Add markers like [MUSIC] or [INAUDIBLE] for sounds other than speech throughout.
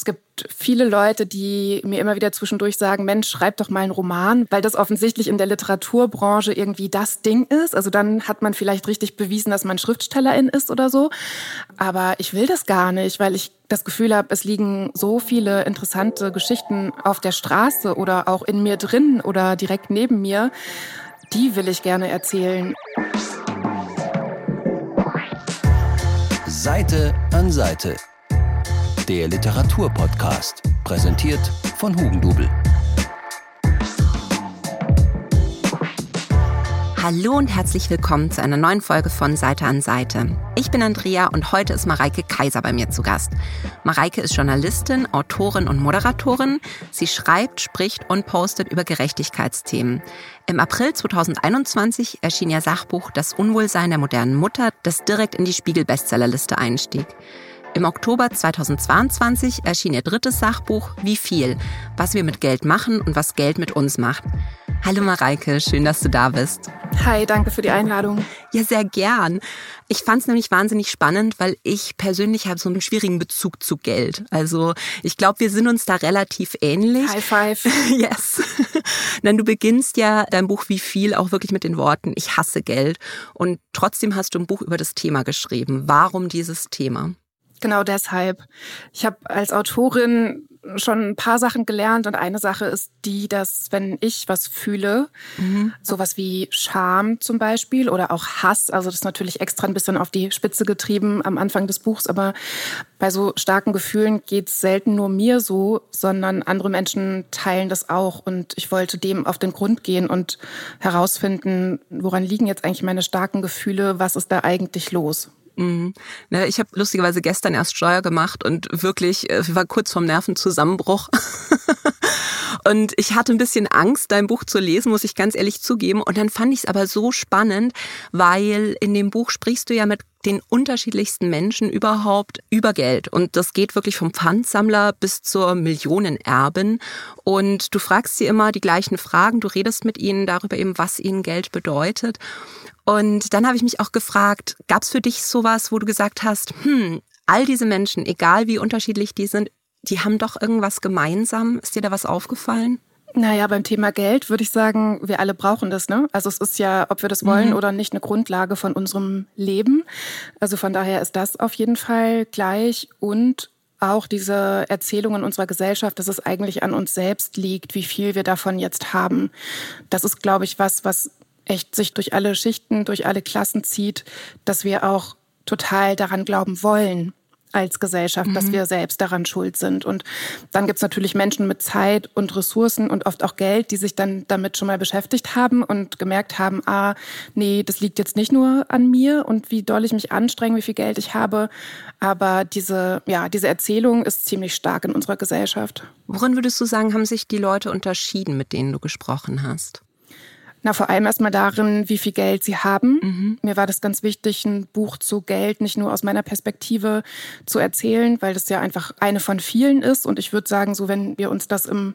Es gibt viele Leute, die mir immer wieder zwischendurch sagen, Mensch, schreib doch mal einen Roman, weil das offensichtlich in der Literaturbranche irgendwie das Ding ist. Also dann hat man vielleicht richtig bewiesen, dass man Schriftstellerin ist oder so. Aber ich will das gar nicht, weil ich das Gefühl habe, es liegen so viele interessante Geschichten auf der Straße oder auch in mir drin oder direkt neben mir. Die will ich gerne erzählen. Seite an Seite der Literaturpodcast, präsentiert von Hugendubel. Hallo und herzlich willkommen zu einer neuen Folge von Seite an Seite. Ich bin Andrea und heute ist Mareike Kaiser bei mir zu Gast. Mareike ist Journalistin, Autorin und Moderatorin. Sie schreibt, spricht und postet über Gerechtigkeitsthemen. Im April 2021 erschien ihr Sachbuch Das Unwohlsein der modernen Mutter, das direkt in die Spiegel-Bestsellerliste einstieg. Im Oktober 2022 erschien ihr drittes Sachbuch Wie viel? Was wir mit Geld machen und was Geld mit uns macht. Hallo Mareike, schön, dass du da bist. Hi, danke für die Einladung. Ja, sehr gern. Ich fand es nämlich wahnsinnig spannend, weil ich persönlich habe so einen schwierigen Bezug zu Geld. Also ich glaube, wir sind uns da relativ ähnlich. High five. [LAUGHS] yes. Denn du beginnst ja dein Buch Wie viel auch wirklich mit den Worten Ich hasse Geld. Und trotzdem hast du ein Buch über das Thema geschrieben. Warum dieses Thema? Genau deshalb. Ich habe als Autorin schon ein paar Sachen gelernt und eine Sache ist die, dass wenn ich was fühle, mhm. sowas wie Scham zum Beispiel oder auch Hass, also das ist natürlich extra ein bisschen auf die Spitze getrieben am Anfang des Buchs, aber bei so starken Gefühlen geht's selten nur mir so, sondern andere Menschen teilen das auch und ich wollte dem auf den Grund gehen und herausfinden, woran liegen jetzt eigentlich meine starken Gefühle, was ist da eigentlich los? Mhm. Ich habe lustigerweise gestern erst Steuer gemacht und wirklich äh, war kurz vorm Nervenzusammenbruch. [LAUGHS] und ich hatte ein bisschen Angst, dein Buch zu lesen, muss ich ganz ehrlich zugeben. Und dann fand ich es aber so spannend, weil in dem Buch sprichst du ja mit den unterschiedlichsten Menschen überhaupt über Geld. Und das geht wirklich vom Pfandsammler bis zur Millionenerbin. Und du fragst sie immer die gleichen Fragen, du redest mit ihnen darüber eben, was ihnen Geld bedeutet. Und dann habe ich mich auch gefragt, gab es für dich sowas, wo du gesagt hast, hm, all diese Menschen, egal wie unterschiedlich die sind, die haben doch irgendwas gemeinsam. Ist dir da was aufgefallen? Naja, beim Thema Geld würde ich sagen, wir alle brauchen das. Ne? Also es ist ja, ob wir das wollen mhm. oder nicht, eine Grundlage von unserem Leben. Also von daher ist das auf jeden Fall gleich. Und auch diese Erzählungen unserer Gesellschaft, dass es eigentlich an uns selbst liegt, wie viel wir davon jetzt haben. Das ist, glaube ich, was, was echt sich durch alle Schichten, durch alle Klassen zieht, dass wir auch total daran glauben wollen als Gesellschaft, mhm. dass wir selbst daran schuld sind. Und dann gibt's natürlich Menschen mit Zeit und Ressourcen und oft auch Geld, die sich dann damit schon mal beschäftigt haben und gemerkt haben, ah, nee, das liegt jetzt nicht nur an mir und wie doll ich mich anstrenge, wie viel Geld ich habe. Aber diese, ja, diese Erzählung ist ziemlich stark in unserer Gesellschaft. Worin würdest du sagen, haben sich die Leute unterschieden, mit denen du gesprochen hast? Na, vor allem erstmal darin, wie viel Geld sie haben. Mhm. Mir war das ganz wichtig, ein Buch zu Geld nicht nur aus meiner Perspektive zu erzählen, weil das ja einfach eine von vielen ist. Und ich würde sagen, so wenn wir uns das im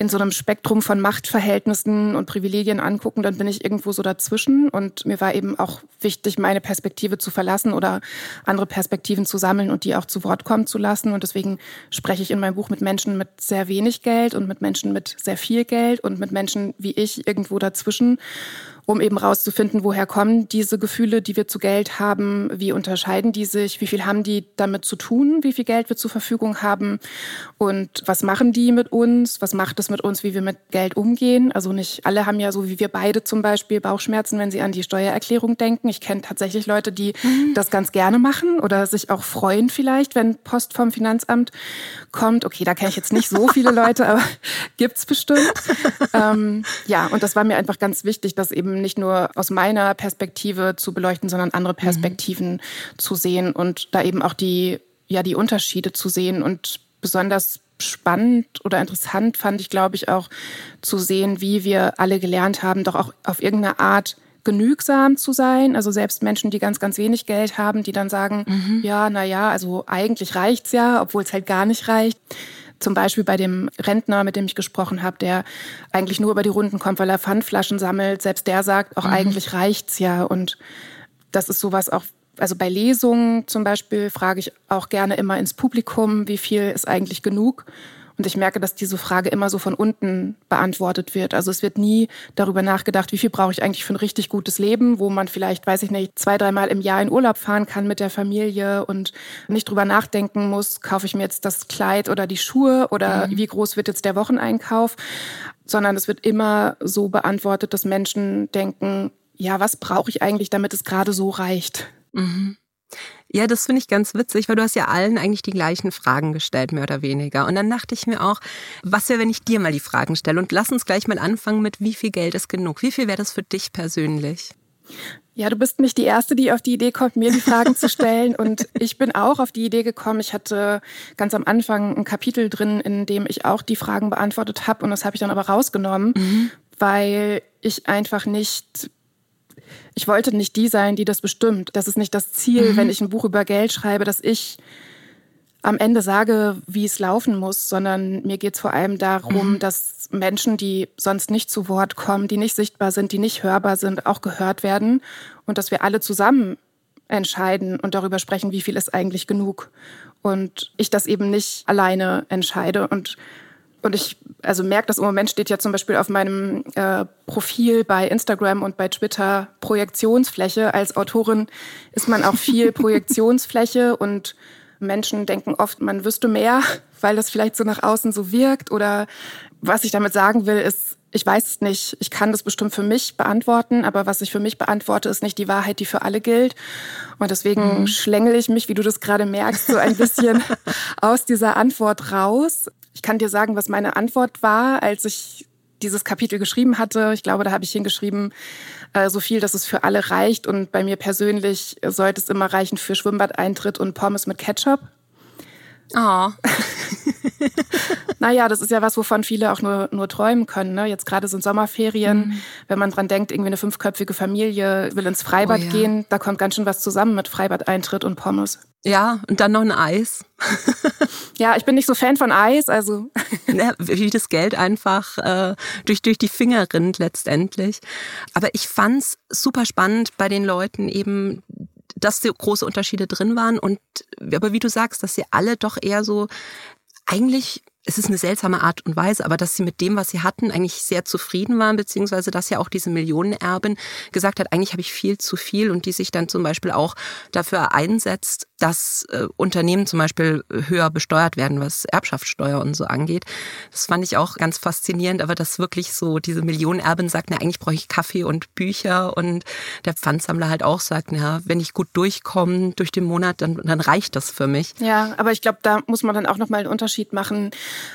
in so einem Spektrum von Machtverhältnissen und Privilegien angucken, dann bin ich irgendwo so dazwischen. Und mir war eben auch wichtig, meine Perspektive zu verlassen oder andere Perspektiven zu sammeln und die auch zu Wort kommen zu lassen. Und deswegen spreche ich in meinem Buch mit Menschen mit sehr wenig Geld und mit Menschen mit sehr viel Geld und mit Menschen wie ich irgendwo dazwischen um eben rauszufinden, woher kommen diese Gefühle, die wir zu Geld haben, wie unterscheiden die sich, wie viel haben die damit zu tun, wie viel Geld wir zur Verfügung haben und was machen die mit uns, was macht es mit uns, wie wir mit Geld umgehen. Also nicht alle haben ja so wie wir beide zum Beispiel Bauchschmerzen, wenn sie an die Steuererklärung denken. Ich kenne tatsächlich Leute, die mhm. das ganz gerne machen oder sich auch freuen vielleicht, wenn Post vom Finanzamt kommt. Okay, da kenne ich jetzt nicht so viele [LAUGHS] Leute, aber gibt's bestimmt. ähm, ja, und das war mir einfach ganz wichtig, dass eben nicht nur aus meiner Perspektive zu beleuchten, sondern andere mhm. Perspektiven mhm. zu sehen und da eben auch die, ja, die Unterschiede zu sehen und besonders spannend oder interessant fand ich, glaube ich, auch zu sehen, wie wir alle gelernt haben, doch auch auf irgendeine Art genügsam zu sein. Also selbst Menschen, die ganz, ganz wenig Geld haben, die dann sagen, mhm. ja, na ja, also eigentlich reicht's ja, obwohl es halt gar nicht reicht. Zum Beispiel bei dem Rentner, mit dem ich gesprochen habe, der eigentlich nur über die Runden kommt, weil er Pfandflaschen sammelt. Selbst der sagt, auch mhm. eigentlich reicht's ja. Und das ist sowas auch, also bei Lesungen zum Beispiel frage ich auch gerne immer ins Publikum, wie viel ist eigentlich genug? Und ich merke, dass diese Frage immer so von unten beantwortet wird. Also es wird nie darüber nachgedacht, wie viel brauche ich eigentlich für ein richtig gutes Leben, wo man vielleicht, weiß ich nicht, zwei, dreimal im Jahr in Urlaub fahren kann mit der Familie und nicht drüber nachdenken muss, kaufe ich mir jetzt das Kleid oder die Schuhe oder mhm. wie groß wird jetzt der Wocheneinkauf, sondern es wird immer so beantwortet, dass Menschen denken, ja, was brauche ich eigentlich, damit es gerade so reicht? Mhm. Ja, das finde ich ganz witzig, weil du hast ja allen eigentlich die gleichen Fragen gestellt, mehr oder weniger. Und dann dachte ich mir auch, was wäre, wenn ich dir mal die Fragen stelle? Und lass uns gleich mal anfangen mit, wie viel Geld ist genug? Wie viel wäre das für dich persönlich? Ja, du bist nicht die Erste, die auf die Idee kommt, mir die Fragen zu [LAUGHS] stellen. Und ich bin auch auf die Idee gekommen. Ich hatte ganz am Anfang ein Kapitel drin, in dem ich auch die Fragen beantwortet habe. Und das habe ich dann aber rausgenommen, mhm. weil ich einfach nicht ich wollte nicht die sein, die das bestimmt. Das ist nicht das Ziel, mhm. wenn ich ein Buch über Geld schreibe, dass ich am Ende sage, wie es laufen muss, sondern mir geht es vor allem darum, mhm. dass Menschen, die sonst nicht zu Wort kommen, die nicht sichtbar sind, die nicht hörbar sind, auch gehört werden und dass wir alle zusammen entscheiden und darüber sprechen, wie viel ist eigentlich genug. Und ich das eben nicht alleine entscheide und und ich also merke, dass im Moment steht ja zum Beispiel auf meinem äh, Profil bei Instagram und bei Twitter Projektionsfläche. Als Autorin ist man auch viel [LAUGHS] Projektionsfläche und Menschen denken oft, man wüsste mehr, weil das vielleicht so nach außen so wirkt. Oder was ich damit sagen will, ist, ich weiß es nicht. Ich kann das bestimmt für mich beantworten, aber was ich für mich beantworte, ist nicht die Wahrheit, die für alle gilt. Und deswegen mhm. schlängel ich mich, wie du das gerade merkst, so ein bisschen [LAUGHS] aus dieser Antwort raus. Ich kann dir sagen, was meine Antwort war, als ich dieses Kapitel geschrieben hatte. Ich glaube, da habe ich hingeschrieben, äh, so viel, dass es für alle reicht. Und bei mir persönlich sollte es immer reichen für Schwimmbadeintritt und Pommes mit Ketchup. Oh. naja, das ist ja was, wovon viele auch nur, nur träumen können. Ne? Jetzt gerade sind Sommerferien, mhm. wenn man dran denkt, irgendwie eine fünfköpfige Familie will ins Freibad oh, ja. gehen, da kommt ganz schön was zusammen mit Freibadeintritt und Pommes. Ja, und dann noch ein Eis. [LAUGHS] ja, ich bin nicht so Fan von Eis, also. ja, [LAUGHS] wie das Geld einfach äh, durch, durch die Finger rinnt letztendlich. Aber ich fand's super spannend bei den Leuten eben, dass so große Unterschiede drin waren und aber wie du sagst, dass sie alle doch eher so eigentlich es ist eine seltsame Art und Weise, aber dass sie mit dem, was sie hatten, eigentlich sehr zufrieden waren, beziehungsweise dass ja auch diese Millionenerbin gesagt hat, eigentlich habe ich viel zu viel und die sich dann zum Beispiel auch dafür einsetzt, dass äh, Unternehmen zum Beispiel höher besteuert werden, was Erbschaftssteuer und so angeht. Das fand ich auch ganz faszinierend, aber dass wirklich so diese Millionenerbin sagt, na eigentlich brauche ich Kaffee und Bücher und der Pfandsammler halt auch sagt, na wenn ich gut durchkomme durch den Monat, dann, dann reicht das für mich. Ja, aber ich glaube, da muss man dann auch nochmal einen Unterschied machen,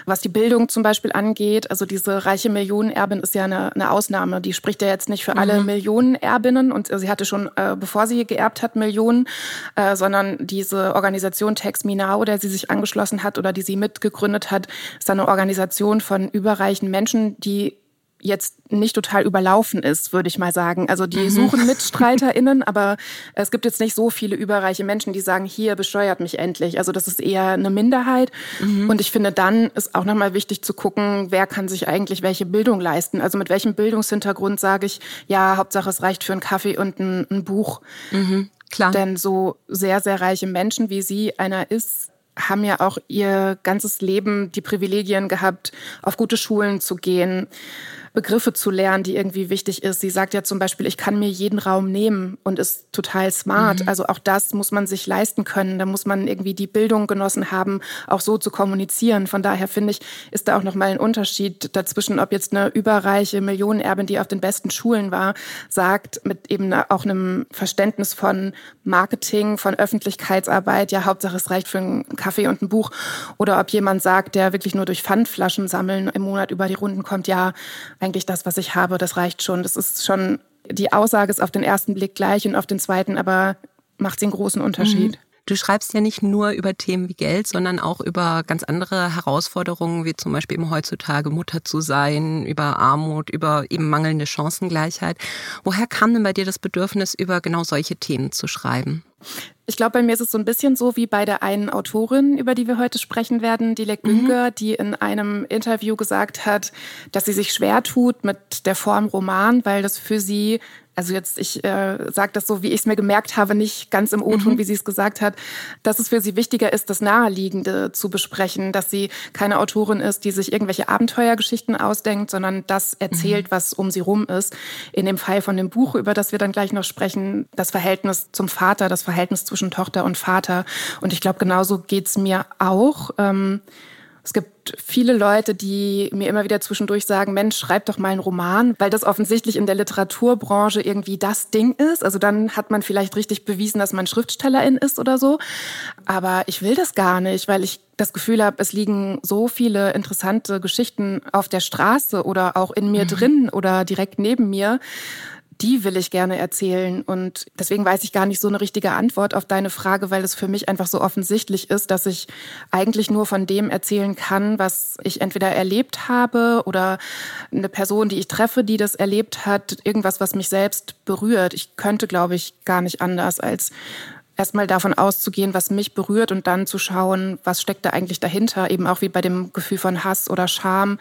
was die Bildung zum Beispiel angeht. Also diese reiche Millionenerbin ist ja eine, eine Ausnahme. Die spricht ja jetzt nicht für alle mhm. Millionenerbinnen und sie hatte schon, äh, bevor sie geerbt hat, Millionen, äh, sondern diese Organisation Tex der sie sich angeschlossen hat oder die sie mitgegründet hat, ist eine Organisation von überreichen Menschen, die jetzt nicht total überlaufen ist, würde ich mal sagen. Also die mhm. suchen [LAUGHS] MitstreiterInnen, aber es gibt jetzt nicht so viele überreiche Menschen, die sagen, hier besteuert mich endlich. Also das ist eher eine Minderheit. Mhm. Und ich finde, dann ist auch nochmal wichtig zu gucken, wer kann sich eigentlich welche Bildung leisten. Also mit welchem Bildungshintergrund sage ich, ja, Hauptsache es reicht für einen Kaffee und ein, ein Buch. Mhm. Klar. Denn so sehr, sehr reiche Menschen, wie sie einer ist, haben ja auch ihr ganzes Leben die Privilegien gehabt, auf gute Schulen zu gehen, Begriffe zu lernen, die irgendwie wichtig ist. Sie sagt ja zum Beispiel, ich kann mir jeden Raum nehmen und ist total smart. Mhm. Also auch das muss man sich leisten können. Da muss man irgendwie die Bildung genossen haben, auch so zu kommunizieren. Von daher finde ich, ist da auch nochmal ein Unterschied dazwischen, ob jetzt eine überreiche Millionenerbin, die auf den besten Schulen war, sagt, mit eben auch einem Verständnis von Marketing, von Öffentlichkeitsarbeit, ja, Hauptsache es reicht für einen Kaffee und ein Buch. Oder ob jemand sagt, der wirklich nur durch Pfandflaschen sammeln im Monat über die Runden kommt, ja, eigentlich das, was ich habe, das reicht schon. Das ist schon, die Aussage ist auf den ersten Blick gleich und auf den zweiten aber macht einen großen Unterschied. Mhm. Du schreibst ja nicht nur über Themen wie Geld, sondern auch über ganz andere Herausforderungen, wie zum Beispiel eben heutzutage Mutter zu sein, über Armut, über eben mangelnde Chancengleichheit. Woher kam denn bei dir das Bedürfnis, über genau solche Themen zu schreiben? Ich glaube, bei mir ist es so ein bisschen so wie bei der einen Autorin, über die wir heute sprechen werden, Dilek Günger, mhm. die in einem Interview gesagt hat, dass sie sich schwer tut mit der Form Roman, weil das für sie also jetzt, ich äh, sage das so, wie ich es mir gemerkt habe, nicht ganz im O-Ton, mhm. wie sie es gesagt hat, dass es für sie wichtiger ist, das Naheliegende zu besprechen, dass sie keine Autorin ist, die sich irgendwelche Abenteuergeschichten ausdenkt, sondern das erzählt, mhm. was um sie rum ist. In dem Fall von dem Buch, über das wir dann gleich noch sprechen, das Verhältnis zum Vater, das Verhältnis zwischen Tochter und Vater. Und ich glaube, genauso geht's mir auch. Ähm, es gibt viele Leute, die mir immer wieder zwischendurch sagen, Mensch, schreib doch mal einen Roman, weil das offensichtlich in der Literaturbranche irgendwie das Ding ist. Also dann hat man vielleicht richtig bewiesen, dass man Schriftstellerin ist oder so. Aber ich will das gar nicht, weil ich das Gefühl habe, es liegen so viele interessante Geschichten auf der Straße oder auch in mir mhm. drin oder direkt neben mir die will ich gerne erzählen. Und deswegen weiß ich gar nicht so eine richtige Antwort auf deine Frage, weil es für mich einfach so offensichtlich ist, dass ich eigentlich nur von dem erzählen kann, was ich entweder erlebt habe oder eine Person, die ich treffe, die das erlebt hat, irgendwas, was mich selbst berührt. Ich könnte, glaube ich, gar nicht anders als erstmal davon auszugehen, was mich berührt und dann zu schauen, was steckt da eigentlich dahinter, eben auch wie bei dem Gefühl von Hass oder Scham,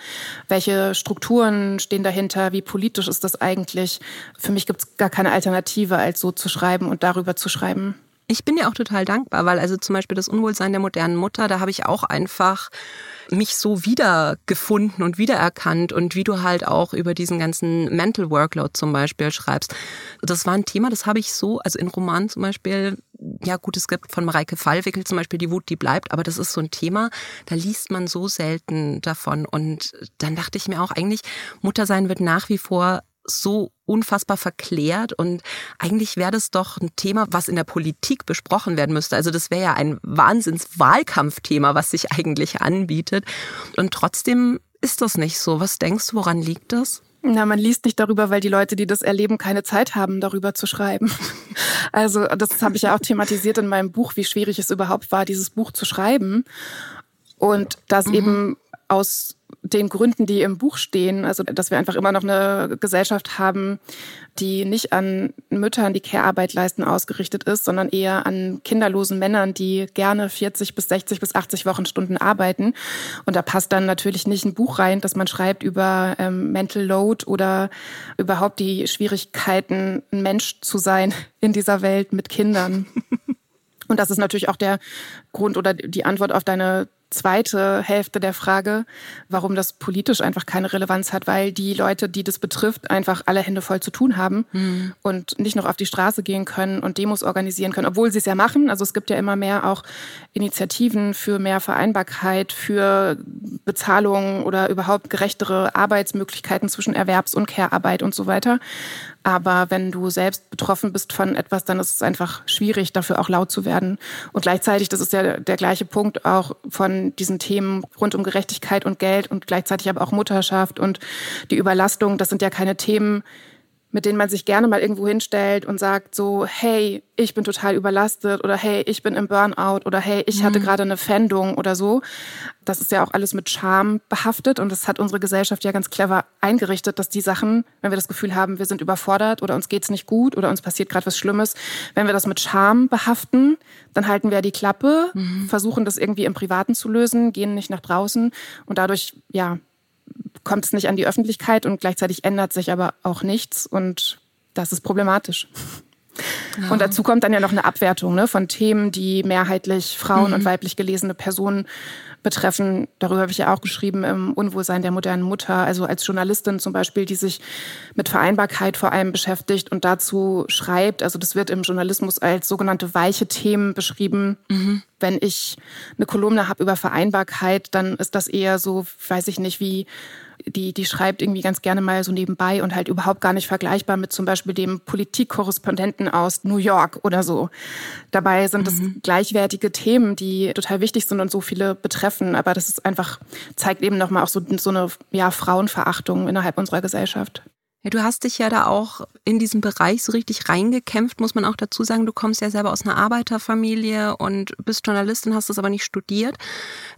welche Strukturen stehen dahinter, wie politisch ist das eigentlich. Für mich gibt es gar keine Alternative, als so zu schreiben und darüber zu schreiben. Ich bin dir auch total dankbar, weil also zum Beispiel das Unwohlsein der modernen Mutter, da habe ich auch einfach mich so wiedergefunden und wiedererkannt und wie du halt auch über diesen ganzen Mental Workload zum Beispiel schreibst. Das war ein Thema, das habe ich so, also in Romanen zum Beispiel, ja gut, es gibt von Mareike Fallwickel zum Beispiel die Wut, die bleibt, aber das ist so ein Thema, da liest man so selten davon. Und dann dachte ich mir auch eigentlich, Muttersein wird nach wie vor so unfassbar verklärt und eigentlich wäre das doch ein Thema, was in der Politik besprochen werden müsste. Also das wäre ja ein Wahnsinns-Wahlkampfthema, was sich eigentlich anbietet. Und trotzdem ist das nicht so. Was denkst du, woran liegt das? Na, man liest nicht darüber, weil die Leute, die das erleben, keine Zeit haben, darüber zu schreiben. [LAUGHS] Also das habe ich ja auch thematisiert in meinem Buch, wie schwierig es überhaupt war, dieses Buch zu schreiben. Und das mhm. eben aus den Gründen, die im Buch stehen, also dass wir einfach immer noch eine Gesellschaft haben, die nicht an Müttern, die Care-Arbeit leisten, ausgerichtet ist, sondern eher an kinderlosen Männern, die gerne 40 bis 60 bis 80 Wochenstunden arbeiten. Und da passt dann natürlich nicht ein Buch rein, dass man schreibt über ähm, Mental Load oder überhaupt die Schwierigkeiten, ein Mensch zu sein in dieser Welt mit Kindern. [LAUGHS] Und das ist natürlich auch der Grund oder die Antwort auf deine zweite Hälfte der Frage, warum das politisch einfach keine Relevanz hat, weil die Leute, die das betrifft, einfach alle Hände voll zu tun haben mhm. und nicht noch auf die Straße gehen können und Demos organisieren können, obwohl sie es ja machen. Also es gibt ja immer mehr auch Initiativen für mehr Vereinbarkeit, für Bezahlung oder überhaupt gerechtere Arbeitsmöglichkeiten zwischen Erwerbs- und Care-Arbeit und so weiter. Aber wenn du selbst betroffen bist von etwas, dann ist es einfach schwierig, dafür auch laut zu werden. Und gleichzeitig, das ist ja der gleiche Punkt auch von diesen Themen rund um Gerechtigkeit und Geld und gleichzeitig aber auch Mutterschaft und die Überlastung. Das sind ja keine Themen, mit denen man sich gerne mal irgendwo hinstellt und sagt so, hey, ich bin total überlastet oder hey, ich bin im Burnout oder hey, ich hatte mhm. gerade eine Fendung oder so. Das ist ja auch alles mit Scham behaftet und das hat unsere Gesellschaft ja ganz clever eingerichtet, dass die Sachen, wenn wir das Gefühl haben, wir sind überfordert oder uns geht's nicht gut oder uns passiert gerade was Schlimmes, wenn wir das mit Scham behaften, dann halten wir die Klappe, mhm. versuchen das irgendwie im Privaten zu lösen, gehen nicht nach draußen und dadurch, ja, kommt es nicht an die Öffentlichkeit und gleichzeitig ändert sich aber auch nichts und das ist problematisch. Ja. Und dazu kommt dann ja noch eine Abwertung ne, von Themen, die mehrheitlich Frauen mhm. und weiblich gelesene Personen betreffen. Darüber habe ich ja auch geschrieben im Unwohlsein der modernen Mutter. Also als Journalistin zum Beispiel, die sich mit Vereinbarkeit vor allem beschäftigt und dazu schreibt. Also das wird im Journalismus als sogenannte weiche Themen beschrieben. Mhm. Wenn ich eine Kolumne habe über Vereinbarkeit, dann ist das eher so, weiß ich nicht, wie die, die schreibt irgendwie ganz gerne mal so nebenbei und halt überhaupt gar nicht vergleichbar mit zum Beispiel dem Politikkorrespondenten aus New York oder so. Dabei sind es mhm. gleichwertige Themen, die total wichtig sind und so viele betreffen. Aber das ist einfach, zeigt eben nochmal auch so, so eine ja, Frauenverachtung innerhalb unserer Gesellschaft. Ja, du hast dich ja da auch in diesen Bereich so richtig reingekämpft, muss man auch dazu sagen. Du kommst ja selber aus einer Arbeiterfamilie und bist Journalistin, hast es aber nicht studiert.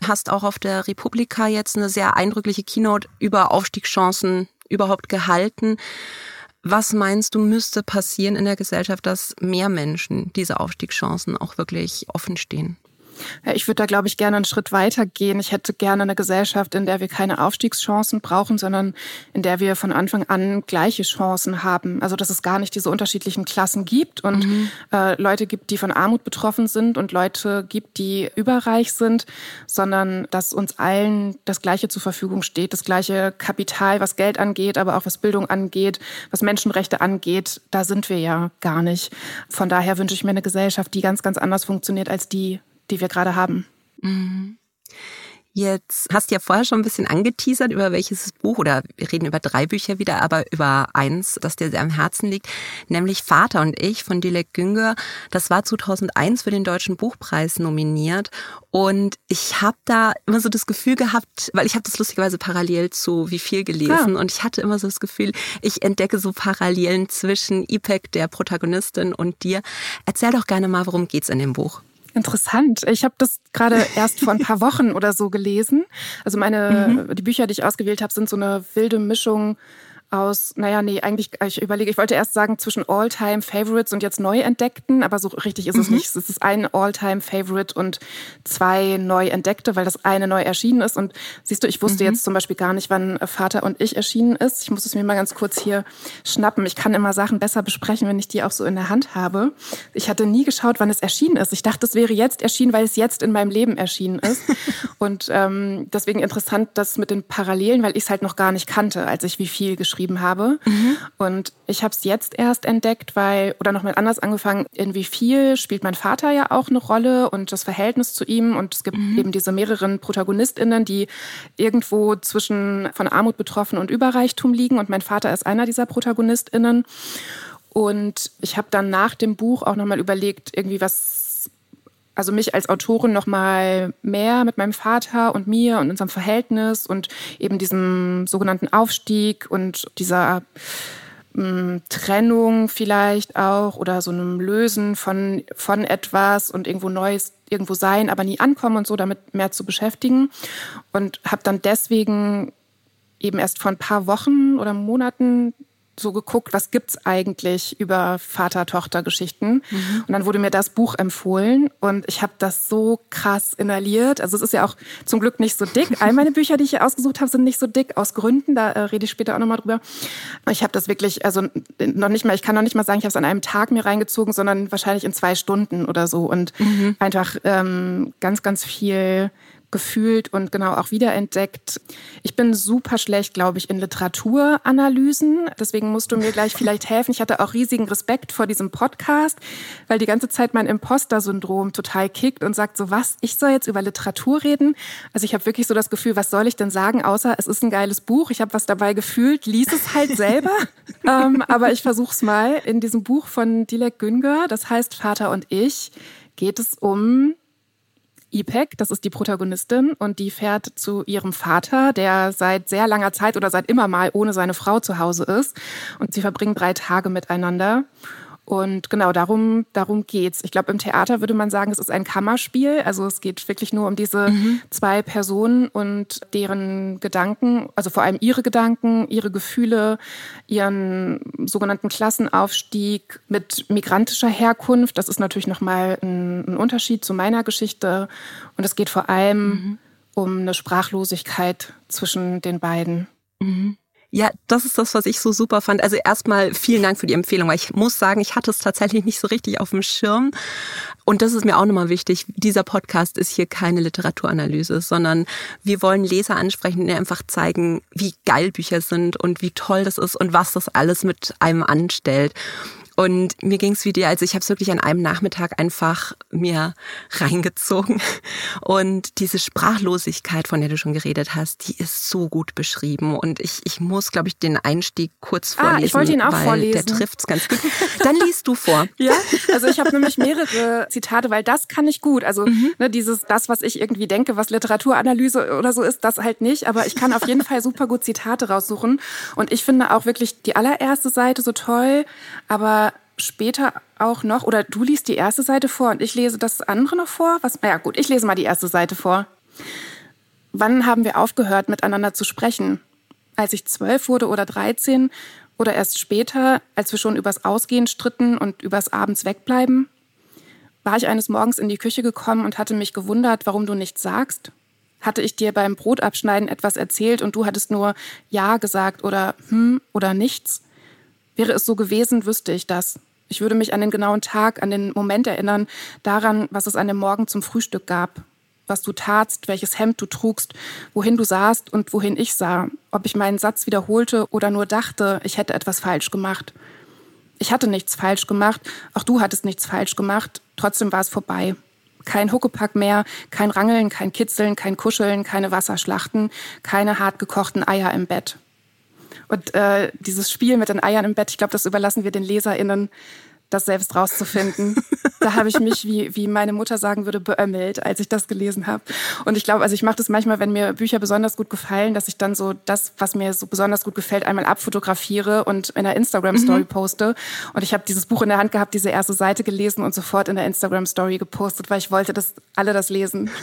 Hast auch auf der Republika jetzt eine sehr eindrückliche Keynote über Aufstiegschancen überhaupt gehalten. Was meinst du, müsste passieren in der Gesellschaft, dass mehr Menschen diese Aufstiegschancen auch wirklich offen stehen? Ich würde da, glaube ich, gerne einen Schritt weiter gehen. Ich hätte gerne eine Gesellschaft, in der wir keine Aufstiegschancen brauchen, sondern in der wir von Anfang an gleiche Chancen haben. Also dass es gar nicht diese unterschiedlichen Klassen gibt und mhm. äh, Leute gibt, die von Armut betroffen sind und Leute gibt, die überreich sind, sondern dass uns allen das Gleiche zur Verfügung steht, das gleiche Kapital, was Geld angeht, aber auch was Bildung angeht, was Menschenrechte angeht. Da sind wir ja gar nicht. Von daher wünsche ich mir eine Gesellschaft, die ganz, ganz anders funktioniert als die, die wir gerade haben. Mhm. Jetzt hast du ja vorher schon ein bisschen angeteasert, über welches Buch, oder wir reden über drei Bücher wieder, aber über eins, das dir sehr am Herzen liegt, nämlich Vater und ich von Dilek Güngör. Das war 2001 für den Deutschen Buchpreis nominiert. Und ich habe da immer so das Gefühl gehabt, weil ich habe das lustigerweise parallel zu Wie viel gelesen. Ja. Und ich hatte immer so das Gefühl, ich entdecke so Parallelen zwischen Ipek, der Protagonistin, und dir. Erzähl doch gerne mal, worum geht's in dem Buch. Interessant. Ich habe das gerade erst vor ein paar Wochen oder so gelesen. Also meine mhm. die Bücher, die ich ausgewählt habe, sind so eine wilde Mischung aus, naja, nee, eigentlich, ich überlege, ich wollte erst sagen zwischen All-Time-Favorites und jetzt neu entdeckten, aber so richtig ist es mhm. nicht. Es ist ein All-Time-Favorite und zwei neu entdeckte, weil das eine neu erschienen ist. Und siehst du, ich wusste mhm. jetzt zum Beispiel gar nicht, wann Vater und ich erschienen ist. Ich muss es mir mal ganz kurz hier schnappen. Ich kann immer Sachen besser besprechen, wenn ich die auch so in der Hand habe. Ich hatte nie geschaut, wann es erschienen ist. Ich dachte, es wäre jetzt erschienen, weil es jetzt in meinem Leben erschienen ist. [LAUGHS] und ähm, deswegen interessant, das mit den Parallelen, weil ich es halt noch gar nicht kannte, als ich wie viel geschrieben geschrieben habe. Mhm. Und ich habe es jetzt erst entdeckt, weil, oder nochmal anders angefangen, in wie viel spielt mein Vater ja auch eine Rolle und das Verhältnis zu ihm. Und es gibt mhm. eben diese mehreren ProtagonistInnen, die irgendwo zwischen von Armut betroffen und Überreichtum liegen. Und mein Vater ist einer dieser ProtagonistInnen. Und ich habe dann nach dem Buch auch nochmal überlegt, irgendwie was also mich als Autorin noch mal mehr mit meinem Vater und mir und unserem Verhältnis und eben diesem sogenannten Aufstieg und dieser mh, hm, Trennung vielleicht auch oder so einem Lösen von von etwas und irgendwo Neues irgendwo sein, aber nie ankommen und so damit mehr zu beschäftigen. Und habe dann deswegen eben erst vor ein paar Wochen oder Monaten so geguckt, was gibt's eigentlich über Vater-Tochter-Geschichten. Mhm. Und dann wurde mir das Buch empfohlen und ich habe das so krass inhaliert. Also es ist ja auch zum Glück nicht so dick. All meine Bücher, die ich hier ausgesucht habe, sind nicht so dick aus Gründen. Da äh, rede ich später auch nochmal drüber. Ich habe das wirklich, also noch nicht mal, ich kann noch nicht mal sagen, ich habe es an einem Tag mir reingezogen, sondern wahrscheinlich in zwei Stunden oder so und mhm. einfach ähm, ganz, ganz viel gefühlt und genau auch wiederentdeckt. Ich bin super schlecht, glaube ich, in Literaturanalysen. Deswegen musst du mir gleich [LAUGHS] vielleicht helfen. Ich hatte auch riesigen Respekt vor diesem Podcast, weil die ganze Zeit mein Imposter-Syndrom total kickt und sagt so, was, ich soll jetzt über Literatur reden? Also ich habe wirklich so das Gefühl, was soll ich denn sagen, außer es ist ein geiles Buch, ich habe was dabei gefühlt, lies es halt selber. [LAUGHS] ähm, aber ich versuch's mal. In diesem Buch von Dilek Güngör, das heißt Vater und ich, geht es um Ipek, das ist die Protagonistin, und die fährt zu ihrem Vater, der seit sehr langer Zeit oder seit immer mal ohne seine Frau zu Hause ist. Und sie verbringen drei Tage miteinander. Und genau darum, darum geht's. Ich glaube, im Theater würde man sagen, es ist ein Kammerspiel. Also es geht wirklich nur um diese mhm. zwei Personen und deren Gedanken, also vor allem ihre Gedanken, ihre Gefühle, ihren sogenannten Klassenaufstieg mit migrantischer Herkunft. Das ist natürlich nochmal ein, ein Unterschied zu meiner Geschichte. Und es geht vor allem mhm. um eine Sprachlosigkeit zwischen den beiden. Mhm. Ja, das ist das, was ich so super fand. Also erstmal vielen Dank für die Empfehlung, weil ich muss sagen, ich hatte es tatsächlich nicht so richtig auf dem Schirm. Und das ist mir auch nochmal wichtig. Dieser Podcast ist hier keine Literaturanalyse, sondern wir wollen Leser ansprechen, die einfach zeigen, wie geil Bücher sind und wie toll das ist und was das alles mit einem anstellt. Und mir ging es wie dir, also ich habe es wirklich an einem Nachmittag einfach mir reingezogen. Und diese Sprachlosigkeit, von der du schon geredet hast, die ist so gut beschrieben. Und ich, ich muss, glaube ich, den Einstieg kurz vorlesen. Ah, ich wollte ihn auch weil vorlesen. Der trifft's ganz gut. Dann liest du vor. [LAUGHS] ja, also ich habe nämlich mehrere Zitate, weil das kann ich gut. Also mhm. ne, dieses, das, was ich irgendwie denke, was Literaturanalyse oder so ist, das halt nicht. Aber ich kann auf jeden Fall super gut Zitate raussuchen. Und ich finde auch wirklich die allererste Seite so toll, aber später auch noch, oder du liest die erste Seite vor und ich lese das andere noch vor? Was, naja, gut, ich lese mal die erste Seite vor. Wann haben wir aufgehört, miteinander zu sprechen? Als ich zwölf wurde oder dreizehn oder erst später, als wir schon übers Ausgehen stritten und übers Abends wegbleiben? War ich eines Morgens in die Küche gekommen und hatte mich gewundert, warum du nichts sagst? Hatte ich dir beim Brotabschneiden etwas erzählt und du hattest nur Ja gesagt oder hm oder nichts? Wäre es so gewesen, wüsste ich das. Ich würde mich an den genauen Tag, an den Moment erinnern, daran, was es an dem Morgen zum Frühstück gab, was du tatst, welches Hemd du trugst, wohin du sahst und wohin ich sah, ob ich meinen Satz wiederholte oder nur dachte, ich hätte etwas falsch gemacht. Ich hatte nichts falsch gemacht, auch du hattest nichts falsch gemacht, trotzdem war es vorbei. Kein Huckepack mehr, kein Rangeln, kein Kitzeln, kein Kuscheln, keine Wasserschlachten, keine hart gekochten Eier im Bett. Und äh, dieses Spiel mit den Eiern im Bett, ich glaube, das überlassen wir den LeserInnen das selbst rauszufinden. da habe ich mich, wie, wie meine Mutter sagen würde, beömmelt, als ich das gelesen habe. Und ich glaube, also ich mache das manchmal, wenn mir Bücher besonders gut gefallen, dass ich dann so das, was mir so besonders gut gefällt, einmal abfotografiere und in einer Instagram-Story mhm. poste. Und ich habe dieses Buch in der Hand gehabt, diese erste Seite gelesen und sofort in der Instagram-Story gepostet, weil ich wollte, dass alle das lesen. [LAUGHS]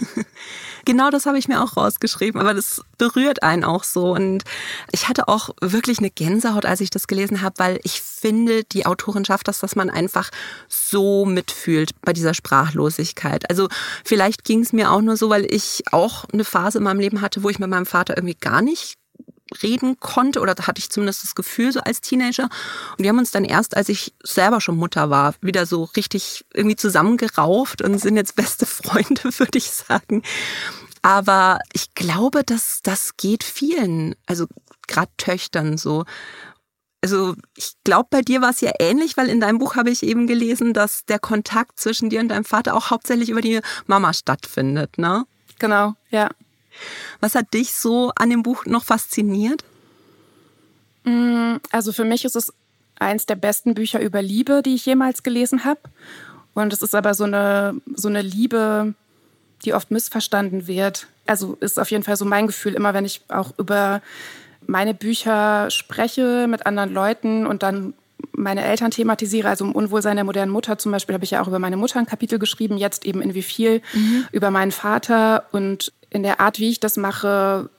Genau das habe ich mir auch rausgeschrieben, aber das berührt einen auch so. Und ich hatte auch wirklich eine Gänsehaut, als ich das gelesen habe, weil ich finde, die Autorin schafft das, dass man einfach so mitfühlt bei dieser Sprachlosigkeit. Also vielleicht ging es mir auch nur so, weil ich auch eine Phase in meinem Leben hatte, wo ich mit meinem Vater irgendwie gar nicht reden konnte oder hatte ich zumindest das Gefühl so als Teenager. Und wir haben uns dann erst, als ich selber schon Mutter war, wieder so richtig irgendwie zusammengerauft und sind jetzt beste Freunde, [LAUGHS] würde ich sagen. Aber ich glaube, dass das geht vielen, also gerade Töchtern so also ich glaube, bei dir war es ja ähnlich, weil in deinem Buch habe ich eben gelesen, dass der Kontakt zwischen dir und deinem Vater auch hauptsächlich über die Mama stattfindet, ne? Genau, ja. Was hat dich so an dem Buch noch fasziniert? Mm, also für mich ist es eins der besten Bücher über Liebe, die ich jemals gelesen habe. Und es ist aber so eine, so eine Liebe, die oft missverstanden wird. Also ist auf jeden Fall so mein Gefühl, immer wenn ich auch über meine Bücher spreche mit anderen Leuten und dann meine Eltern thematisiere, also im Unwohlsein der modernen Mutter zum Beispiel, habe ich ja auch über meine Mutter ein Kapitel geschrieben, jetzt eben in wie viel, mhm. über meinen Vater. Und in der Art, wie ich das mache,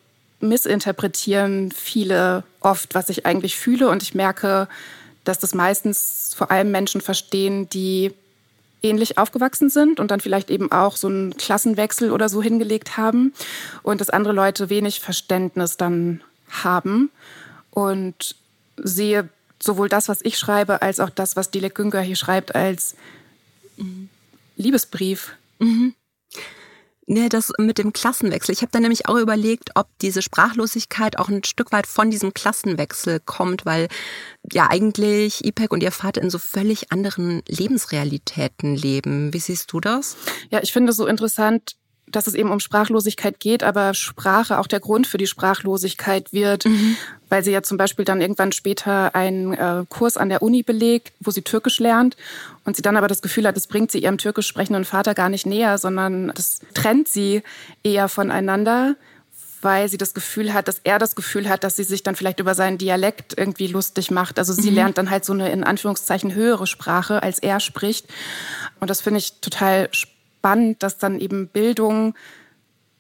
missinterpretieren viele oft, was ich eigentlich fühle. Und ich merke, dass das meistens vor allem Menschen verstehen, die ähnlich aufgewachsen sind und dann vielleicht eben auch so einen Klassenwechsel oder so hingelegt haben und dass andere Leute wenig Verständnis dann haben und sehe sowohl das, was ich schreibe, als auch das, was Dilek Günger hier schreibt, als Liebesbrief. Mhm. Nee, das mit dem Klassenwechsel. Ich habe dann nämlich auch überlegt, ob diese Sprachlosigkeit auch ein Stück weit von diesem Klassenwechsel kommt, weil ja eigentlich Ipek und ihr Vater in so völlig anderen Lebensrealitäten leben. Wie siehst du das? Ja, ich finde es so interessant, dass es eben um Sprachlosigkeit geht, aber Sprache auch der Grund für die Sprachlosigkeit wird, mhm. weil sie ja zum Beispiel dann irgendwann später einen äh, Kurs an der Uni belegt, wo sie Türkisch lernt und sie dann aber das Gefühl hat, es bringt sie ihrem türkisch sprechenden Vater gar nicht näher, sondern das trennt sie eher voneinander weil sie das Gefühl hat, dass er das Gefühl hat, dass sie sich dann vielleicht über seinen Dialekt irgendwie lustig macht. Also sie mhm. lernt dann halt so eine in Anführungszeichen höhere Sprache, als er spricht. Und das finde ich total spannend spannend, dass dann eben Bildung,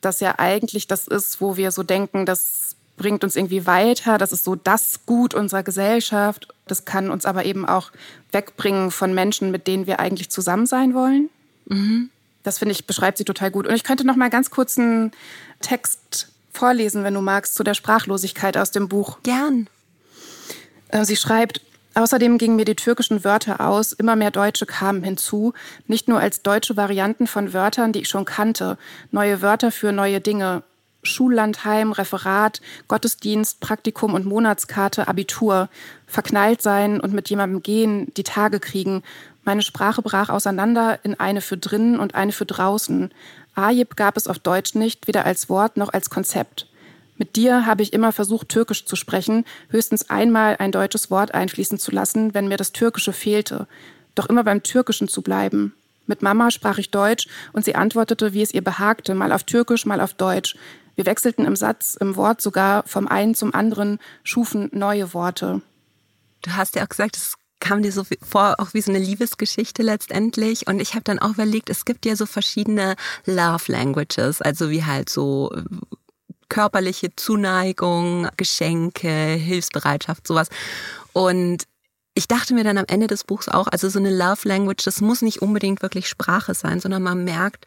das ja eigentlich das ist, wo wir so denken, das bringt uns irgendwie weiter, das ist so das Gut unserer Gesellschaft. Das kann uns aber eben auch wegbringen von Menschen, mit denen wir eigentlich zusammen sein wollen. Mhm. Das finde ich, beschreibt sie total gut. Und ich könnte noch mal ganz kurz einen Text vorlesen, wenn du magst, zu der Sprachlosigkeit aus dem Buch. Gern. Äh, sie schreibt, Außerdem gingen mir die türkischen Wörter aus, immer mehr Deutsche kamen hinzu, nicht nur als deutsche Varianten von Wörtern, die ich schon kannte, neue Wörter für neue Dinge, Schullandheim, Referat, Gottesdienst, Praktikum und Monatskarte, Abitur, verknallt sein und mit jemandem gehen, die Tage kriegen. Meine Sprache brach auseinander in eine für drinnen und eine für draußen. Ajib gab es auf Deutsch nicht, weder als Wort noch als Konzept. Mit dir habe ich immer versucht, Türkisch zu sprechen, höchstens einmal ein deutsches Wort einfließen zu lassen, wenn mir das Türkische fehlte, doch immer beim Türkischen zu bleiben. Mit Mama sprach ich Deutsch und sie antwortete, wie es ihr behagte, mal auf Türkisch, mal auf Deutsch. Wir wechselten im Satz, im Wort sogar vom einen zum anderen, schufen neue Worte. Du hast ja auch gesagt, es kam dir so vor, auch wie so eine Liebesgeschichte letztendlich. Und ich habe dann auch überlegt, es gibt ja so verschiedene Love Languages, also wie halt so körperliche Zuneigung, Geschenke, Hilfsbereitschaft, sowas. Und ich dachte mir dann am Ende des Buchs auch, also so eine Love Language, das muss nicht unbedingt wirklich Sprache sein, sondern man merkt,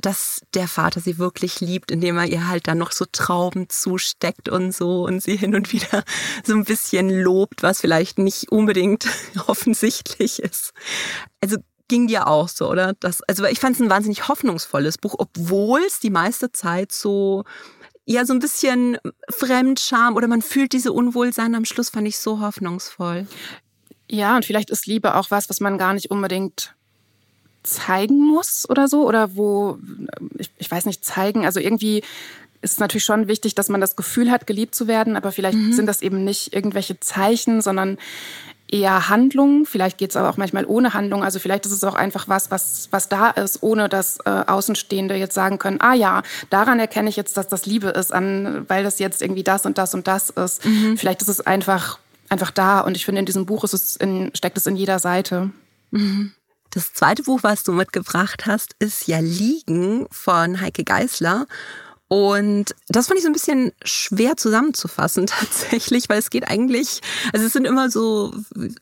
dass der Vater sie wirklich liebt, indem er ihr halt dann noch so Trauben zusteckt und so und sie hin und wieder [LAUGHS] so ein bisschen lobt, was vielleicht nicht unbedingt [LAUGHS] offensichtlich ist. Also ging dir auch so, oder? Das, also ich fand es ein wahnsinnig hoffnungsvolles Buch, obwohl es die meiste Zeit so ja so ein bisschen Fremdscham oder man fühlt diese Unwohlsein am Schluss fand ich so hoffnungsvoll. Ja, und vielleicht ist Liebe auch was, was man gar nicht unbedingt zeigen muss oder so. Oder wo, ich, ich weiß nicht, zeigen. Also irgendwie ist es natürlich schon wichtig, dass man das Gefühl hat, geliebt zu werden, aber vielleicht mhm. sind das eben nicht irgendwelche Zeichen, sondern eher Handlungen. Vielleicht geht es aber auch manchmal ohne Handlung. Also vielleicht ist es auch einfach was, was, was da ist, ohne dass äh, Außenstehende jetzt sagen können, ah ja, daran erkenne ich jetzt, dass das Liebe ist, an, weil das jetzt irgendwie das und das und das ist. Mhm. Vielleicht ist es einfach einfach da. Und ich finde, in diesem Buch ist es in, steckt es in jeder Seite. Mhm. Das zweite Buch, was du mitgebracht hast, ist ja Liegen von Heike Geißler. Und das fand ich so ein bisschen schwer zusammenzufassen [LAUGHS] tatsächlich, weil es geht eigentlich, also es sind immer so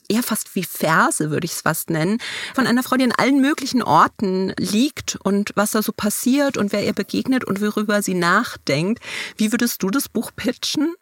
eher fast wie Verse, würde ich es fast nennen, von einer Frau, die an allen möglichen Orten liegt und was da so passiert und wer ihr begegnet und worüber sie nachdenkt. Wie würdest du das Buch pitchen?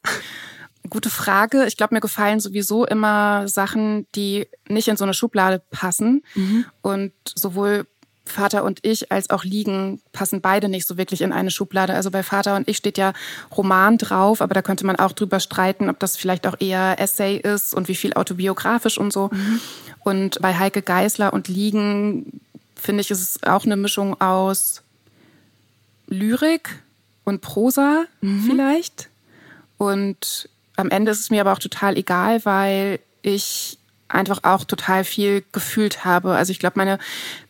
Gute Frage. Ich glaube, mir gefallen sowieso immer Sachen, die nicht in so eine Schublade passen. Mhm. Und sowohl Vater und ich als auch Liegen passen beide nicht so wirklich in eine Schublade. Also bei Vater und ich steht ja Roman drauf, aber da könnte man auch drüber streiten, ob das vielleicht auch eher Essay ist und wie viel autobiografisch und so. Mhm. Und bei Heike Geisler und Liegen finde ich, ist es auch eine Mischung aus Lyrik und Prosa mhm. vielleicht. Und am Ende ist es mir aber auch total egal, weil ich einfach auch total viel gefühlt habe. Also ich glaube, meine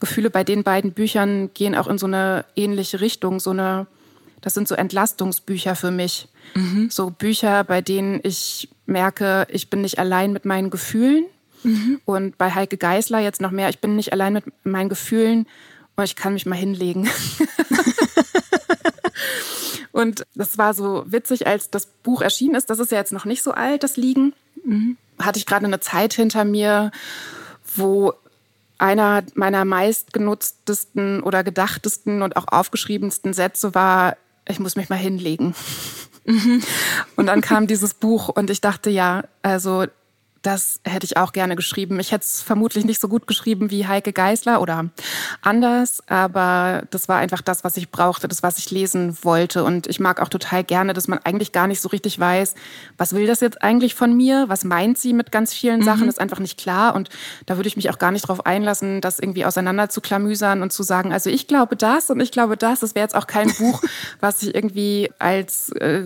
Gefühle bei den beiden Büchern gehen auch in so eine ähnliche Richtung. So eine, das sind so Entlastungsbücher für mich. Mhm. So Bücher, bei denen ich merke, ich bin nicht allein mit meinen Gefühlen. Mhm. Und bei Heike Geisler jetzt noch mehr, ich bin nicht allein mit meinen Gefühlen und ich kann mich mal hinlegen. [LAUGHS] Und das war so witzig, als das Buch erschienen ist. Das ist ja jetzt noch nicht so alt, das Liegen. Mhm. Hatte ich gerade eine Zeit hinter mir, wo einer meiner meistgenutztesten oder gedachtesten und auch aufgeschriebensten Sätze war, ich muss mich mal hinlegen. Mhm. Und dann kam dieses Buch und ich dachte, ja, also das hätte ich auch gerne geschrieben. Ich hätte es vermutlich nicht so gut geschrieben wie Heike Geisler oder anders, aber das war einfach das, was ich brauchte, das, was ich lesen wollte. Und ich mag auch total gerne, dass man eigentlich gar nicht so richtig weiß, was will das jetzt eigentlich von mir? Was meint sie mit ganz vielen Sachen? Mhm. ist einfach nicht klar. Und da würde ich mich auch gar nicht drauf einlassen, das irgendwie auseinander zu klamüsern und zu sagen, also ich glaube das und ich glaube das. Das wäre jetzt auch kein Buch, [LAUGHS] was ich irgendwie als äh,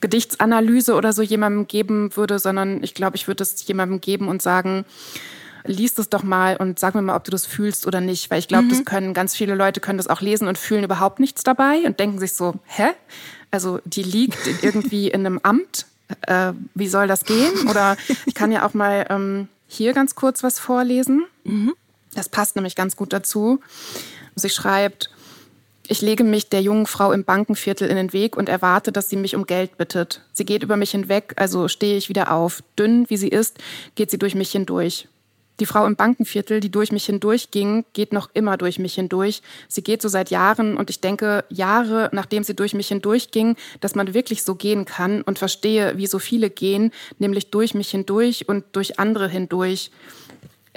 Gedichtsanalyse oder so jemandem geben würde, sondern ich glaube, ich würde es jemandem geben und sagen, liest es doch mal und sag mir mal, ob du das fühlst oder nicht. Weil ich glaube, mhm. das können ganz viele Leute können das auch lesen und fühlen überhaupt nichts dabei und denken sich so, hä? Also die liegt [LAUGHS] irgendwie in einem Amt. Äh, wie soll das gehen? Oder ich kann ja auch mal ähm, hier ganz kurz was vorlesen. Mhm. Das passt nämlich ganz gut dazu. Sie schreibt, ich lege mich der jungen Frau im Bankenviertel in den Weg und erwarte, dass sie mich um Geld bittet. Sie geht über mich hinweg, also stehe ich wieder auf. Dünn wie sie ist, geht sie durch mich hindurch. Die Frau im Bankenviertel, die durch mich hindurch ging, geht noch immer durch mich hindurch. Sie geht so seit Jahren und ich denke Jahre, nachdem sie durch mich hindurch ging, dass man wirklich so gehen kann und verstehe, wie so viele gehen, nämlich durch mich hindurch und durch andere hindurch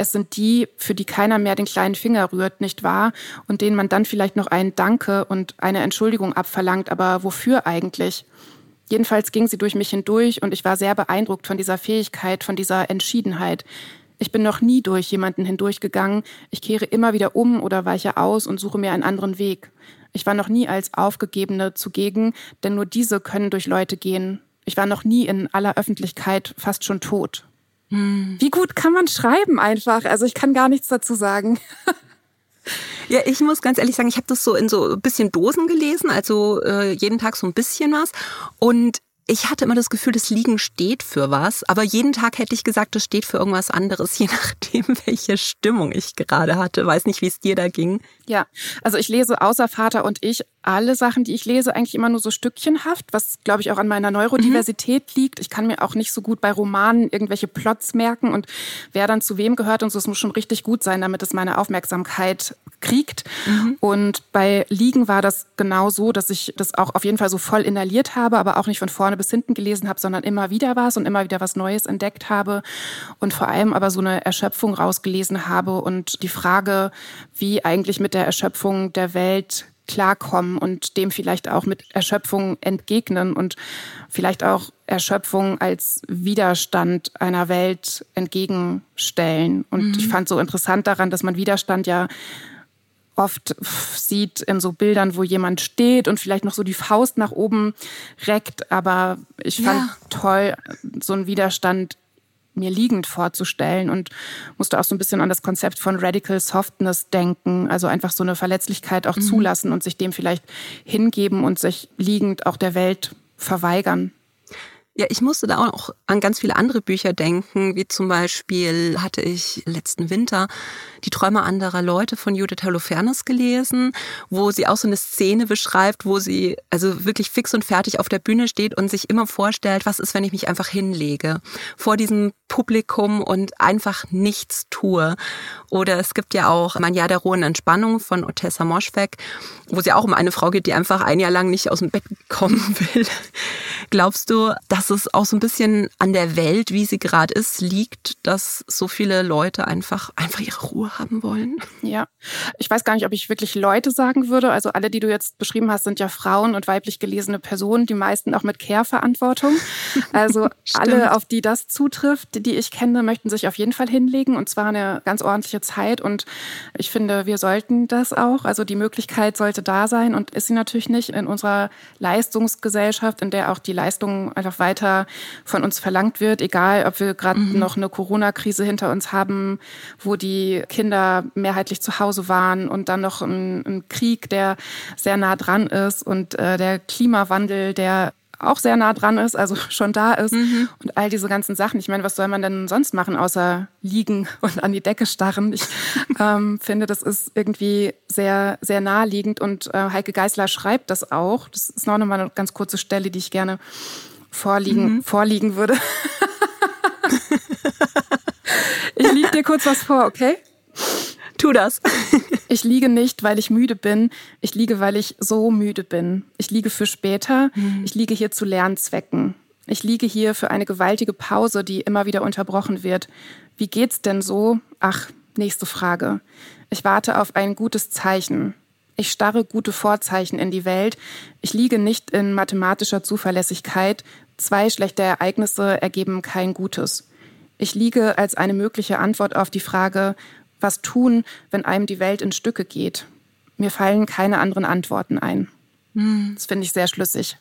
es sind die, für die keiner mehr den kleinen Finger rührt, nicht wahr? Und denen man dann vielleicht noch einen Danke und eine Entschuldigung abverlangt. Aber wofür eigentlich? Jedenfalls ging sie durch mich hindurch und ich war sehr beeindruckt von dieser Fähigkeit, von dieser Entschiedenheit. Ich bin noch nie durch jemanden hindurchgegangen. Ich kehre immer wieder um oder weiche aus und suche mir einen anderen Weg. Ich war noch nie als Aufgegebene zugegen, denn nur diese können durch Leute gehen. Ich war noch nie in aller Öffentlichkeit fast schon tot. Hm. Wie gut kann man schreiben einfach? Also ich kann gar nichts dazu sagen. Ja, ich muss ganz ehrlich sagen, ich habe das so in so ein bisschen Dosen gelesen, also äh, jeden Tag so ein bisschen was. Und ich hatte immer das Gefühl, das Liegen steht für was, aber jeden Tag hätte ich gesagt, das steht für irgendwas anderes, [LAUGHS] je nachdem, welche Stimmung ich gerade hatte. Weiß nicht, wie es dir da ging. Ja, also ich lese außer Vater und ich alle Sachen, die ich lese, eigentlich immer nur so stückchenhaft, was, glaube ich, auch an meiner Neurodiversität mhm. liegt. Ich kann mir auch nicht so gut bei Romanen irgendwelche Plots merken und wer dann zu wem gehört und so. Es muss schon richtig gut sein, damit es meine Aufmerksamkeit kriegt. Mhm. Und bei Liegen war das genau so, dass ich das auch auf jeden Fall so voll inhaliert habe, aber auch nicht von vorne bis hinten gelesen habe, sondern immer wieder was und immer wieder was Neues entdeckt habe und vor allem aber so eine Erschöpfung rausgelesen habe und die Frage, wie eigentlich mit der Erschöpfung der Welt klarkommen und dem vielleicht auch mit Erschöpfung entgegnen und vielleicht auch Erschöpfung als Widerstand einer Welt entgegenstellen. Und mhm. ich fand so interessant daran, dass man Widerstand ja oft sieht in so Bildern, wo jemand steht und vielleicht noch so die Faust nach oben reckt. Aber ich fand ja. toll, so ein Widerstand mir liegend vorzustellen und musste auch so ein bisschen an das Konzept von Radical Softness denken, also einfach so eine Verletzlichkeit auch mhm. zulassen und sich dem vielleicht hingeben und sich liegend auch der Welt verweigern. Ja, ich musste da auch an ganz viele andere Bücher denken, wie zum Beispiel hatte ich letzten Winter Die Träume anderer Leute von Judith Holofernes gelesen, wo sie auch so eine Szene beschreibt, wo sie also wirklich fix und fertig auf der Bühne steht und sich immer vorstellt, was ist, wenn ich mich einfach hinlege vor diesem Publikum und einfach nichts tue. Oder es gibt ja auch Mein Jahr der rohen Entspannung von Otessa Moschweg, wo sie auch um eine Frau geht, die einfach ein Jahr lang nicht aus dem Bett [LAUGHS] kommen will. Glaubst du, dass es auch so ein bisschen an der Welt, wie sie gerade ist, liegt, dass so viele Leute einfach, einfach ihre Ruhe haben wollen? Ja, ich weiß gar nicht, ob ich wirklich Leute sagen würde. Also alle, die du jetzt beschrieben hast, sind ja Frauen und weiblich gelesene Personen, die meisten auch mit Care-Verantwortung. [LAUGHS] Also alle, auf die das zutrifft, die ich kenne, möchten sich auf jeden Fall hinlegen und zwar eine ganz ordentliche Zeit. Und ich finde, wir sollten das auch. Also die Möglichkeit sollte da sein und ist sie natürlich nicht in unserer Leistungsgesellschaft, in der auch die Leistung einfach weiter von uns verlangt wird, egal ob wir gerade mhm. noch eine Corona-Krise hinter uns haben, wo die Kinder mehrheitlich zu Hause waren und dann noch ein, ein Krieg, der sehr nah dran ist und äh, der Klimawandel, der auch sehr nah dran ist, also [LAUGHS] schon da ist mhm. und all diese ganzen Sachen. Ich meine, was soll man denn sonst machen, außer liegen [LAUGHS] und an die Decke starren? Ich ähm, [LAUGHS] finde, das ist irgendwie sehr, sehr naheliegend und äh, Heike Geisler schreibt das auch. Das ist noch mal eine ganz kurze Stelle, die ich gerne vorliegen, mhm. vorliegen würde. ich liege dir kurz was vor, okay? Tu das. ich liege nicht, weil ich müde bin. Ich liege, weil ich so müde bin. Ich liege für später. Mhm. Ich liege hier zu Lernzwecken. Ich liege hier für eine gewaltige Pause, die immer wieder unterbrochen wird. Wie geht's denn so? Ach, nächste Frage. Ich warte auf ein gutes Zeichen. Ich starre gute Vorzeichen in die Welt. Ich liege nicht in mathematischer Zuverlässigkeit. Zwei schlechte Ereignisse ergeben kein Gutes. Ich liege als eine mögliche Antwort auf die Frage, was tun, wenn einem die Welt in Stücke geht? Mir fallen keine anderen Antworten ein. Hm. Das finde ich sehr schlüssig.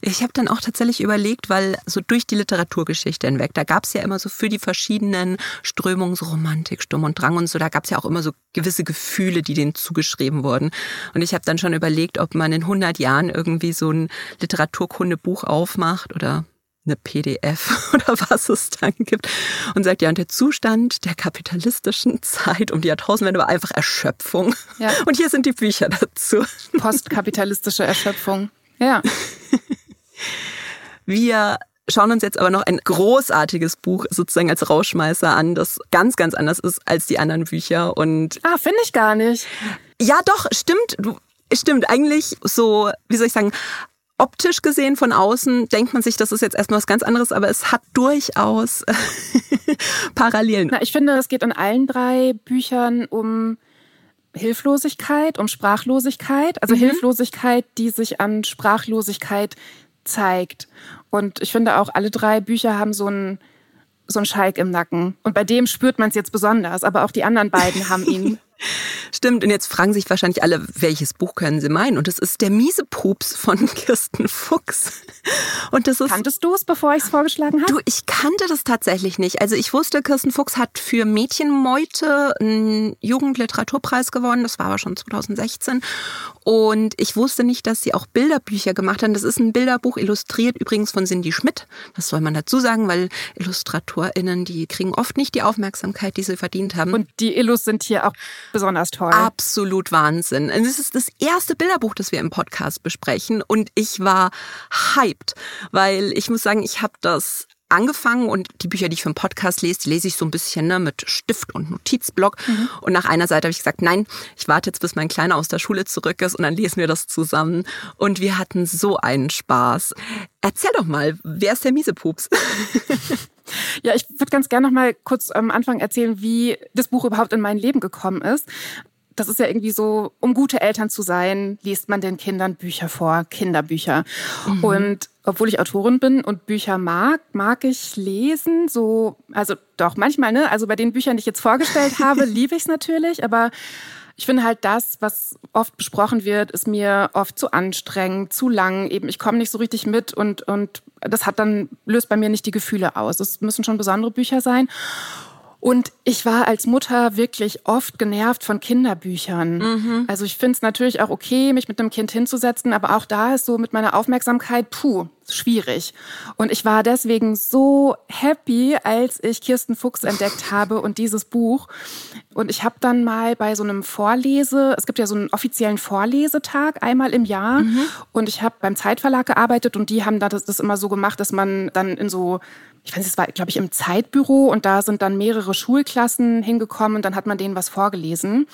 Ich habe dann auch tatsächlich überlegt, weil so durch die Literaturgeschichte hinweg, da gab es ja immer so für die verschiedenen Strömungen, so Romantik, Sturm und Drang und so, da gab es ja auch immer so gewisse Gefühle, die denen zugeschrieben wurden. Und ich habe dann schon überlegt, ob man in 100 Jahren irgendwie so ein Literaturkundebuch aufmacht oder eine PDF [LAUGHS] oder was es dann gibt und sagt, ja, und der Zustand der kapitalistischen Zeit um die Jahrtausendwende war einfach Erschöpfung. Ja. Und hier sind die Bücher dazu. Postkapitalistische Erschöpfung. Ja. [LAUGHS] Wir schauen uns jetzt aber noch ein großartiges Buch sozusagen als Rauschmeißer an, das ganz, ganz anders ist als die anderen Bücher. Und ah, finde ich gar nicht. Ja, doch, stimmt. Du, stimmt. Eigentlich so, wie soll ich sagen, optisch gesehen von außen denkt man sich, das ist jetzt erstmal was ganz anderes, aber es hat durchaus [LAUGHS] Parallelen. Na, ich finde, es geht in allen drei Büchern um Hilflosigkeit, um Sprachlosigkeit. Also mhm. Hilflosigkeit, die sich an Sprachlosigkeit zeigt. Und ich finde auch, alle drei Bücher haben so einen so einen Schalk im Nacken. Und bei dem spürt man es jetzt besonders, aber auch die anderen beiden haben ihn. [LAUGHS] Stimmt, und jetzt fragen sich wahrscheinlich alle, welches Buch können sie meinen? Und es ist Der miese Pups von [LAUGHS] Kirsten Fuchs. Und das ist. Kanntest du es, bevor ich es vorgeschlagen habe? Du, ich kannte das tatsächlich nicht. Also ich wusste, Kirsten Fuchs hat für Mädchenmeute einen Jugendliteraturpreis gewonnen. Das war aber schon 2016. Und ich wusste nicht, dass sie auch Bilderbücher gemacht haben. Das ist ein Bilderbuch, illustriert übrigens von Cindy Schmidt. Das soll man dazu sagen, weil IllustratorInnen, die kriegen oft nicht die Aufmerksamkeit, die sie verdient haben. Und die Illus sind hier auch besonders toll. Absolut Wahnsinn. Und es ist das erste Bilderbuch, das wir im Podcast besprechen. Und ich war hyped, weil ich muss sagen, ich habe das angefangen und die Bücher, die ich für einen Podcast lese, die lese ich so ein bisschen ne, mit Stift und Notizblock. Mhm. Und nach einer Seite habe ich gesagt, nein, ich warte jetzt, bis mein Kleiner aus der Schule zurück ist und dann lesen wir das zusammen. Und wir hatten so einen Spaß. Erzähl doch mal, wer ist der Miesepups? [LAUGHS] Ja, ich würde ganz gerne noch mal kurz am Anfang erzählen, wie das Buch überhaupt in mein Leben gekommen ist das ist ja irgendwie so, um gute Eltern zu sein, liest man den Kindern Bücher vor, Kinderbücher. Mhm. Und obwohl ich Autorin bin und Bücher mag, mag ich lesen. So, also doch manchmal, ne? Also bei den Büchern, die ich jetzt vorgestellt [LAUGHS] habe, liebe ich es natürlich, aber ich finde halt das, was oft besprochen wird, ist mir oft zu anstrengend, zu lang. Eben, ich komme nicht so richtig mit und, und das hat dann, löst bei mir nicht die Gefühle aus. Es müssen schon besondere Bücher sein. Und ich war als Mutter wirklich oft genervt von Kinderbüchern. Mhm. Also ich finde es natürlich auch okay, mich mit einem Kind hinzusetzen, aber auch da ist so mit meiner Aufmerksamkeit, puh, schwierig. Und ich war deswegen so happy, als ich Kirsten Fuchs entdeckt habe und dieses Buch. Und ich habe dann mal bei so einem Vorlese, es gibt ja so einen offiziellen Vorlesetag einmal im Jahr. Mhm. Und ich habe beim Zeitverlag gearbeitet und die haben das, das immer so gemacht, dass man dann in so ich weiß, es war, glaube ich, im Zeitbüro und da sind dann mehrere Schulklassen hingekommen und dann hat man denen was vorgelesen.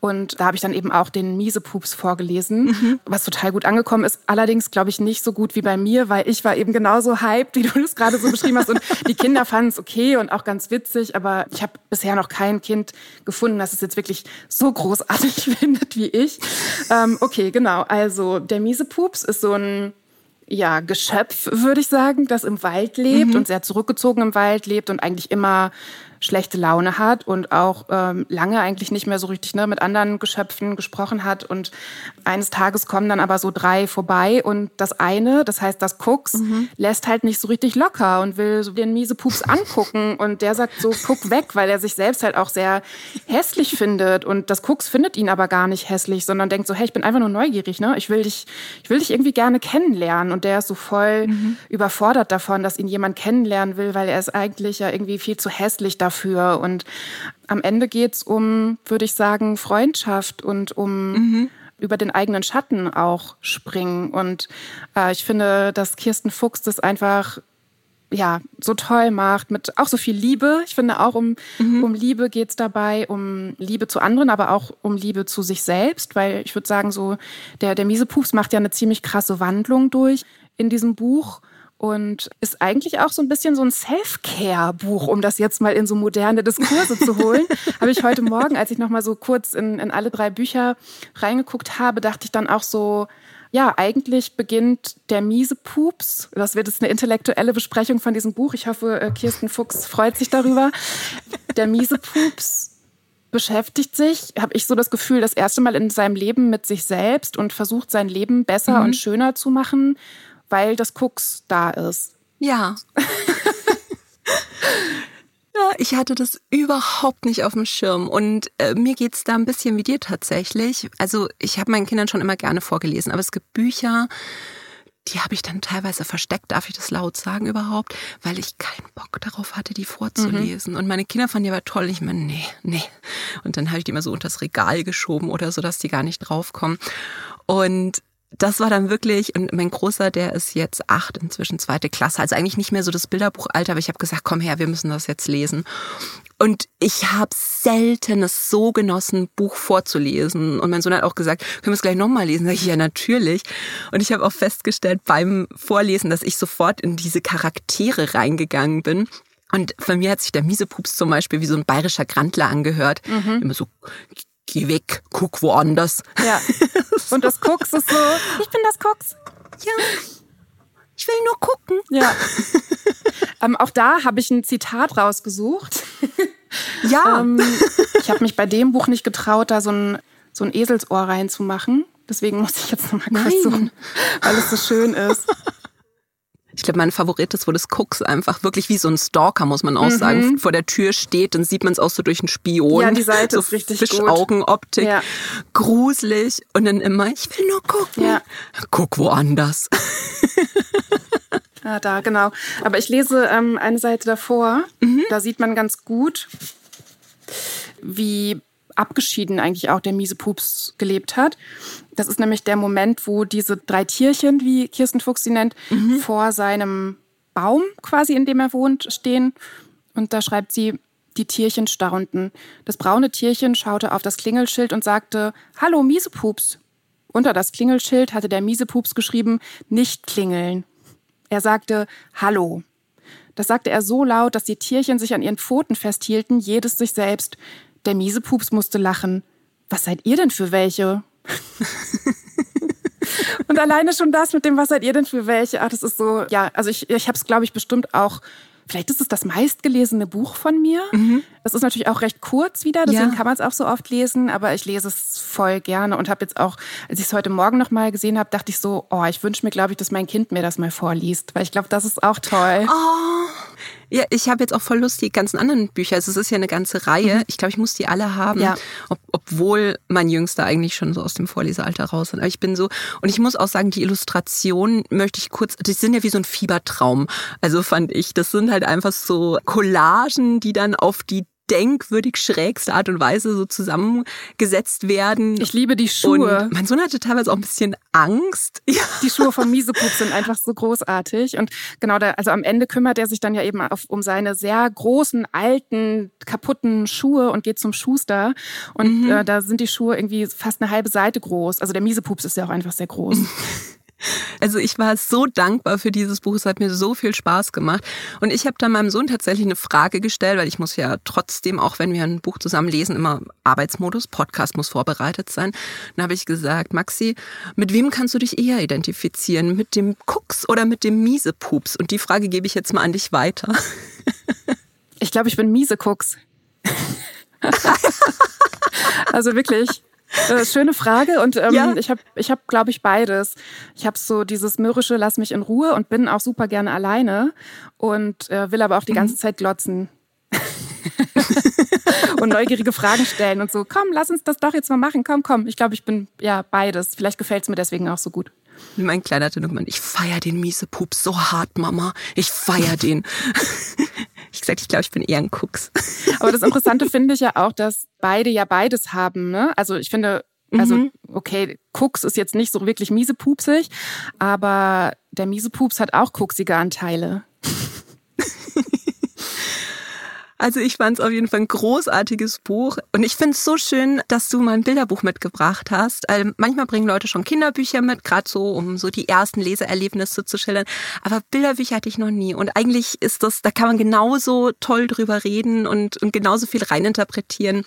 Und da habe ich dann eben auch den Miesepups vorgelesen, mhm. was total gut angekommen ist. Allerdings, glaube ich, nicht so gut wie bei mir, weil ich war eben genauso hyped, wie du das gerade so beschrieben hast. Und die Kinder fanden es okay und auch ganz witzig, aber ich habe bisher noch kein Kind gefunden, das es jetzt wirklich so großartig [LAUGHS] findet wie ich. Ähm, okay, genau. Also der Miesepups ist so ein ja, Geschöpf, würde ich sagen, das im Wald lebt mhm. und sehr zurückgezogen im Wald lebt und eigentlich immer schlechte Laune hat und auch ähm, lange eigentlich nicht mehr so richtig ne, mit anderen Geschöpfen gesprochen hat. Und eines Tages kommen dann aber so drei vorbei und das eine, das heißt das Cooks, mhm. lässt halt nicht so richtig locker und will so den miese Pups angucken und der sagt so, guck weg, weil er sich selbst halt auch sehr hässlich findet und das Cooks findet ihn aber gar nicht hässlich, sondern denkt so, hey, ich bin einfach nur neugierig, ne? Ich will dich, ich will dich irgendwie gerne kennenlernen und der ist so voll mhm. überfordert davon, dass ihn jemand kennenlernen will, weil er ist eigentlich ja irgendwie viel zu hässlich dafür und am Ende geht's um, würde ich sagen, Freundschaft und um mhm über den eigenen Schatten auch springen. Und äh, ich finde, dass Kirsten Fuchs das einfach ja, so toll macht, mit auch so viel Liebe. Ich finde auch um, mhm. um Liebe geht's dabei, um Liebe zu anderen, aber auch um Liebe zu sich selbst, weil ich würde sagen, so der, der miese Pups macht ja eine ziemlich krasse Wandlung durch in diesem Buch und ist eigentlich auch so ein bisschen so ein Self-Care-Buch, um das jetzt mal in so moderne Diskurse zu holen. [LAUGHS] habe ich heute Morgen, als ich noch mal so kurz in, in alle drei Bücher reingeguckt habe, dachte ich dann auch so, ja, eigentlich beginnt der miese Pups. Das wird jetzt eine intellektuelle Besprechung von diesem Buch. Ich hoffe, äh, Kirsten Fuchs freut sich darüber. Der miese Pups beschäftigt sich, habe ich so das Gefühl, das erste Mal in seinem Leben mit sich selbst und versucht sein Leben besser mhm. und schöner zu machen weil das Cooks da ist. Ja. [LAUGHS] ja, ich hatte das überhaupt nicht auf dem Schirm und äh, mir geht's da ein bisschen wie dir tatsächlich. Also ich habe meinen Kindern schon immer gerne vorgelesen, aber es gibt Bücher, die habe ich dann teilweise versteckt, darf ich das laut sagen überhaupt, weil ich keinen Bock darauf hatte, die vorzulesen. Mhm. Und meine Kinder fanden die aber toll. Ich meine, nee, nee. Und dann habe ich die immer so unter das Regal geschoben oder so, dass die gar nicht draufkommen. Und das war dann wirklich, und mein Großer, der ist jetzt acht, inzwischen zweite Klasse, also eigentlich nicht mehr so das Bilderbuchalter, aber ich habe gesagt, komm her, wir müssen das jetzt lesen. Und ich habe selten es so genossen, Buch vorzulesen. Und mein Sohn hat auch gesagt, können wir es gleich nochmal lesen? Sag ich, ja, natürlich. Und ich habe auch festgestellt beim Vorlesen, dass ich sofort in diese Charaktere reingegangen bin. Und von mir hat sich der Miesepups zum Beispiel wie so ein bayerischer Grandler angehört. Mhm. Immer so geh weg, guck woanders. Ja. [LAUGHS] Und das Cooks ist so, ich bin das Cooks. Ja. Ich will nur gucken. Ja. [LAUGHS] ähm, auch da habe ich ein Zitat rausgesucht. [LAUGHS] Ja. ähm, ich habe mich bei dem Buch nicht getraut, da so ein, so ein Eselsohr reinzumachen. Deswegen muss ich jetzt nochmal kurz suchen, weil es so schön ist. Glaube, mein Favorit ist, wo das Cooks einfach wirklich wie so ein Stalker, muss man auch mhm. sagen, vor der Tür steht. Dann sieht man es auch so durch einen Spion. Ja, die Seite so ist richtig Fischaugenoptik. Ja. Gruselig. Und dann immer, ich will nur gucken. Ja. Guck woanders. Ah, da, genau. Aber ich lese ähm, eine Seite davor. Mhm. Da sieht man ganz gut, wie abgeschieden eigentlich auch der miese Pups gelebt hat. Das ist nämlich der Moment, wo diese drei Tierchen, wie Kirsten Fuchs sie nennt, mhm. vor seinem Baum quasi, in dem er wohnt, stehen. Und da schreibt sie, die Tierchen staunten. Das braune Tierchen schaute auf das Klingelschild und sagte, Hallo Miesepups. Unter das Klingelschild hatte der Miesepups geschrieben, nicht klingeln. Er sagte Hallo. Das sagte er so laut, dass die Tierchen sich an ihren Pfoten festhielten, jedes sich selbst. Der miese Pups musste lachen. Was seid ihr denn für welche? [LAUGHS] Und alleine schon das mit dem, was seid ihr denn für welche? Ach, das ist so, ja, also ich, ich habe es, glaube ich, bestimmt auch Vielleicht ist es das meistgelesene Buch von mir. Mhm. Das ist natürlich auch recht kurz wieder, deswegen ja. kann man es auch so oft lesen, aber ich lese es voll gerne und habe jetzt auch, als ich es heute Morgen noch mal gesehen habe, dachte ich so, oh, ich wünsche mir, glaube ich, dass mein Kind mir das mal vorliest, weil ich glaube, das ist auch toll. Oh. Ja, ich habe jetzt auch voll Lust, die ganzen anderen Bücher. Also es ist ja eine ganze Reihe. Mhm. Ich glaube, ich muss die alle haben, ja. ob, obwohl mein Jüngster eigentlich schon so aus dem Vorlesealter raus ist. Aber ich bin so, und ich muss auch sagen, die Illustrationen möchte ich kurz, die sind ja wie so ein Fiebertraum. Also fand ich, das sind halt einfach so Collagen, die dann auf die denkwürdig schrägste Art und Weise so zusammengesetzt werden. Ich liebe die Schuhe. Und mein Sohn hatte teilweise auch ein bisschen Angst. [LAUGHS] Ja. Die Schuhe von Miesepup sind einfach so großartig. Und genau, da, also am Ende kümmert er sich dann ja eben auf, um seine sehr großen, alten, kaputten Schuhe und geht zum Schuster. Und mhm. äh, da sind die Schuhe irgendwie fast eine halbe Seite groß. Also der Miesepups ist ja auch einfach sehr groß. [LAUGHS] Also ich war so dankbar für dieses Buch. Es hat mir so viel Spaß gemacht. Und ich habe dann meinem Sohn tatsächlich eine Frage gestellt, weil ich muss ja trotzdem, auch wenn wir ein Buch zusammen lesen, immer Arbeitsmodus, Podcast muss vorbereitet sein. Dann habe ich gesagt, Maxi, mit wem kannst du dich eher identifizieren? Mit dem Cooks oder mit dem Miesepups? Und die Frage gebe ich jetzt mal an dich weiter. Ich glaube, ich bin Miese-Cooks. [LAUGHS] also wirklich. Äh, schöne Frage und ähm, ja. ich habe, ich hab, glaube ich, beides. Ich habe so dieses mürrische, lass mich in Ruhe und bin auch super gerne alleine und äh, will aber auch die ganze mhm. Zeit glotzen. [LAUGHS] und neugierige Fragen stellen und so, komm, lass uns das doch jetzt mal machen, komm, komm. Ich glaube, ich bin ja beides. Vielleicht gefällt es mir deswegen auch so gut. Mein kleiner gemeint, ich feier den miese Pups so hart, Mama. Ich feier den. [LAUGHS] Ich gesagt, ich glaube, ich bin eher ein Cooks. [LAUGHS] Aber das Interessante finde ich ja auch, dass beide ja beides haben. Ne? Also ich finde, also mhm. okay, Cooks ist jetzt nicht so wirklich miesepupsig, aber der Miesepups hat auch kucksige Anteile. [LAUGHS] Also ich fand es auf jeden Fall ein großartiges Buch. Und ich finde es so schön, dass du mal ein Bilderbuch mitgebracht hast. Also manchmal bringen Leute schon Kinderbücher mit, gerade so, um so die ersten Leseerlebnisse zu schildern. Aber Bilderbücher hatte ich noch nie. Und eigentlich ist das, da kann man genauso toll drüber reden und, und genauso viel reininterpretieren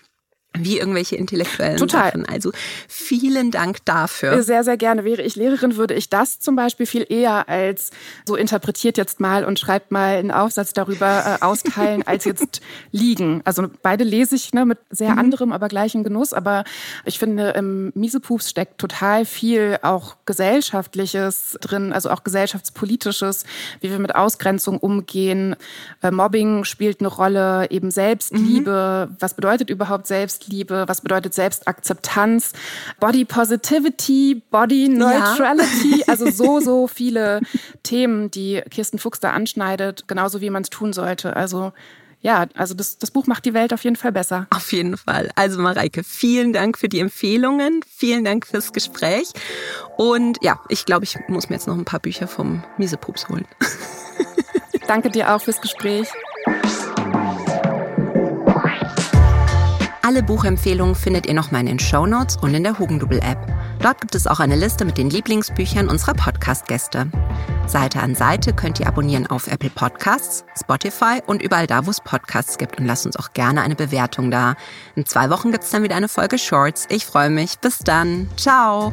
wie irgendwelche intellektuellen Total. Sachen. Also vielen Dank dafür. Sehr, sehr gerne. Wäre ich Lehrerin, würde ich das zum Beispiel viel eher als so interpretiert jetzt mal und schreibt mal einen Aufsatz darüber äh, austeilen, als jetzt [LAUGHS] liegen. Also beide lese ich ne, mit sehr mhm. anderem, aber gleichem Genuss. Aber ich finde, im Miesepups steckt total viel auch Gesellschaftliches drin, also auch gesellschaftspolitisches, wie wir mit Ausgrenzung umgehen. Äh, Mobbing spielt eine Rolle, eben Selbstliebe. Mhm. Was bedeutet überhaupt Selbstliebe? Selbstliebe, was bedeutet Selbstakzeptanz, Body Positivity, Body Neutrality, ja. [LAUGHS] also so, so viele Themen, die Kirsten Fuchs da anschneidet, genauso wie man es tun sollte. Also ja, also das, das Buch macht die Welt auf jeden Fall besser. Auf jeden Fall. Also Mareike, vielen Dank für die Empfehlungen, vielen Dank fürs Gespräch. Und ja, ich glaube, ich muss mir jetzt noch ein paar Bücher vom Miesepups holen. [LAUGHS] Danke dir auch fürs Gespräch. Alle Buchempfehlungen findet ihr nochmal in den Show Notes und in der Hugendubel-App. Dort gibt es auch eine Liste mit den Lieblingsbüchern unserer Podcast-Gäste. Seite an Seite könnt ihr abonnieren auf Apple Podcasts, Spotify und überall da, wo es Podcasts gibt. Und lasst uns auch gerne eine Bewertung da. In zwei Wochen gibt es dann wieder eine Folge Shorts. Ich freue mich. Bis dann. Ciao.